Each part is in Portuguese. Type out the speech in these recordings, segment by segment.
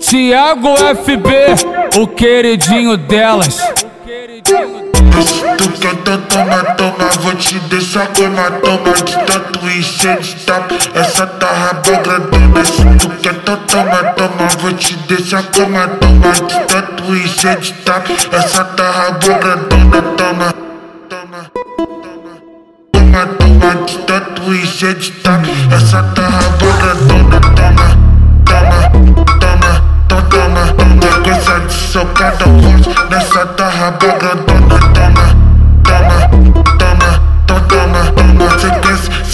Tiago FB, o queridinho delas. Tu quer toma, toma, vou te deixar com uma toma de tanto encher de tapa. Essa tá raba grandona. Tu quer toma, toma, vou te deixar com uma toma de tanto encher de tapa. Essa tá raba grandona, toma, toma, toma de tanto encher de tapa. Essa tá raba grandona, toma, toma, toma, toma, toma, toma, coisa de socada forte nessa tá raba grandona, toma.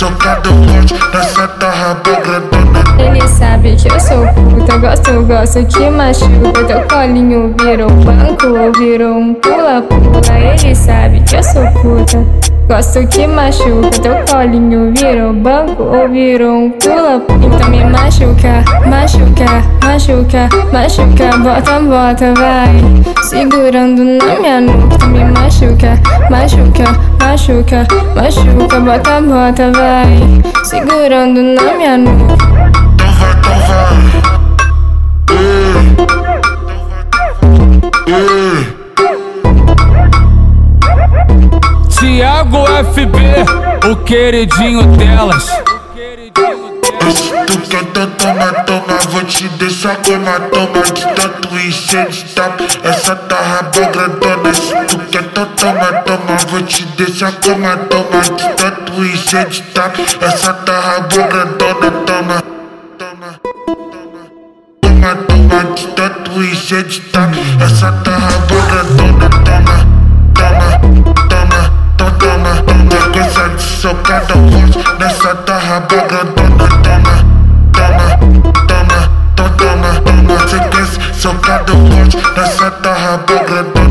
socado forte nessa tarra grandona. Ele sabe que eu sou. Puta, gosto, gosto que machuca. Teu colinho virou banco ou virou um pula-pula. Ele sabe que eu sou puta. Gosto que machuca, teu colinho virou banco ou virou um pula Então me machuca, machuca, machuca, machuca. Bota, bota, vai. Segurando na minha nuca. Me machuca, machuca, machuca, machuca. Bota, bota, vai. Segurando na minha nuca Tiago FB, o queridinho delas. Tu quer toma, toma, vou te deixar com uma toma de tanto encher de tapa. Essa tá raba grandona. Tu quer toma, toma, vou te deixar com uma toma de tanto encher de tapa. Essa tá raba grandona, toma, de tanto encher de tapa. Essa tá raba grandona, toma, toma, toma toma, toma, coisa de socada forte nessa tarra grandona, toma, toma, toma, toma, toma, sequência socada forte nessa tarra grandona.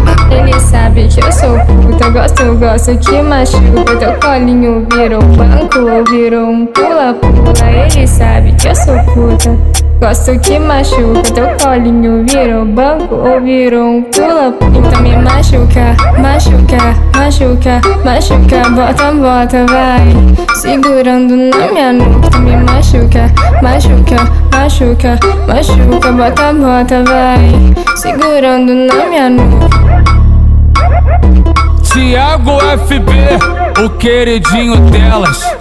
Ele sabe que eu sou. Puta, gosto, gosto que machuca. Teu colinho virou banco ou virou um pula-pula. Ele sabe que eu sou puta. Gosto que machuca, teu colinho virou banco ou virou um pula. Então me machuca, machuca, machuca, machuca. Bota, bota, vai. Segurando na minha nuca. Me machuca, machuca, machuca, machuca. Bota, bota, vai. Segurando na minha nuca Tiago FB, o queridinho delas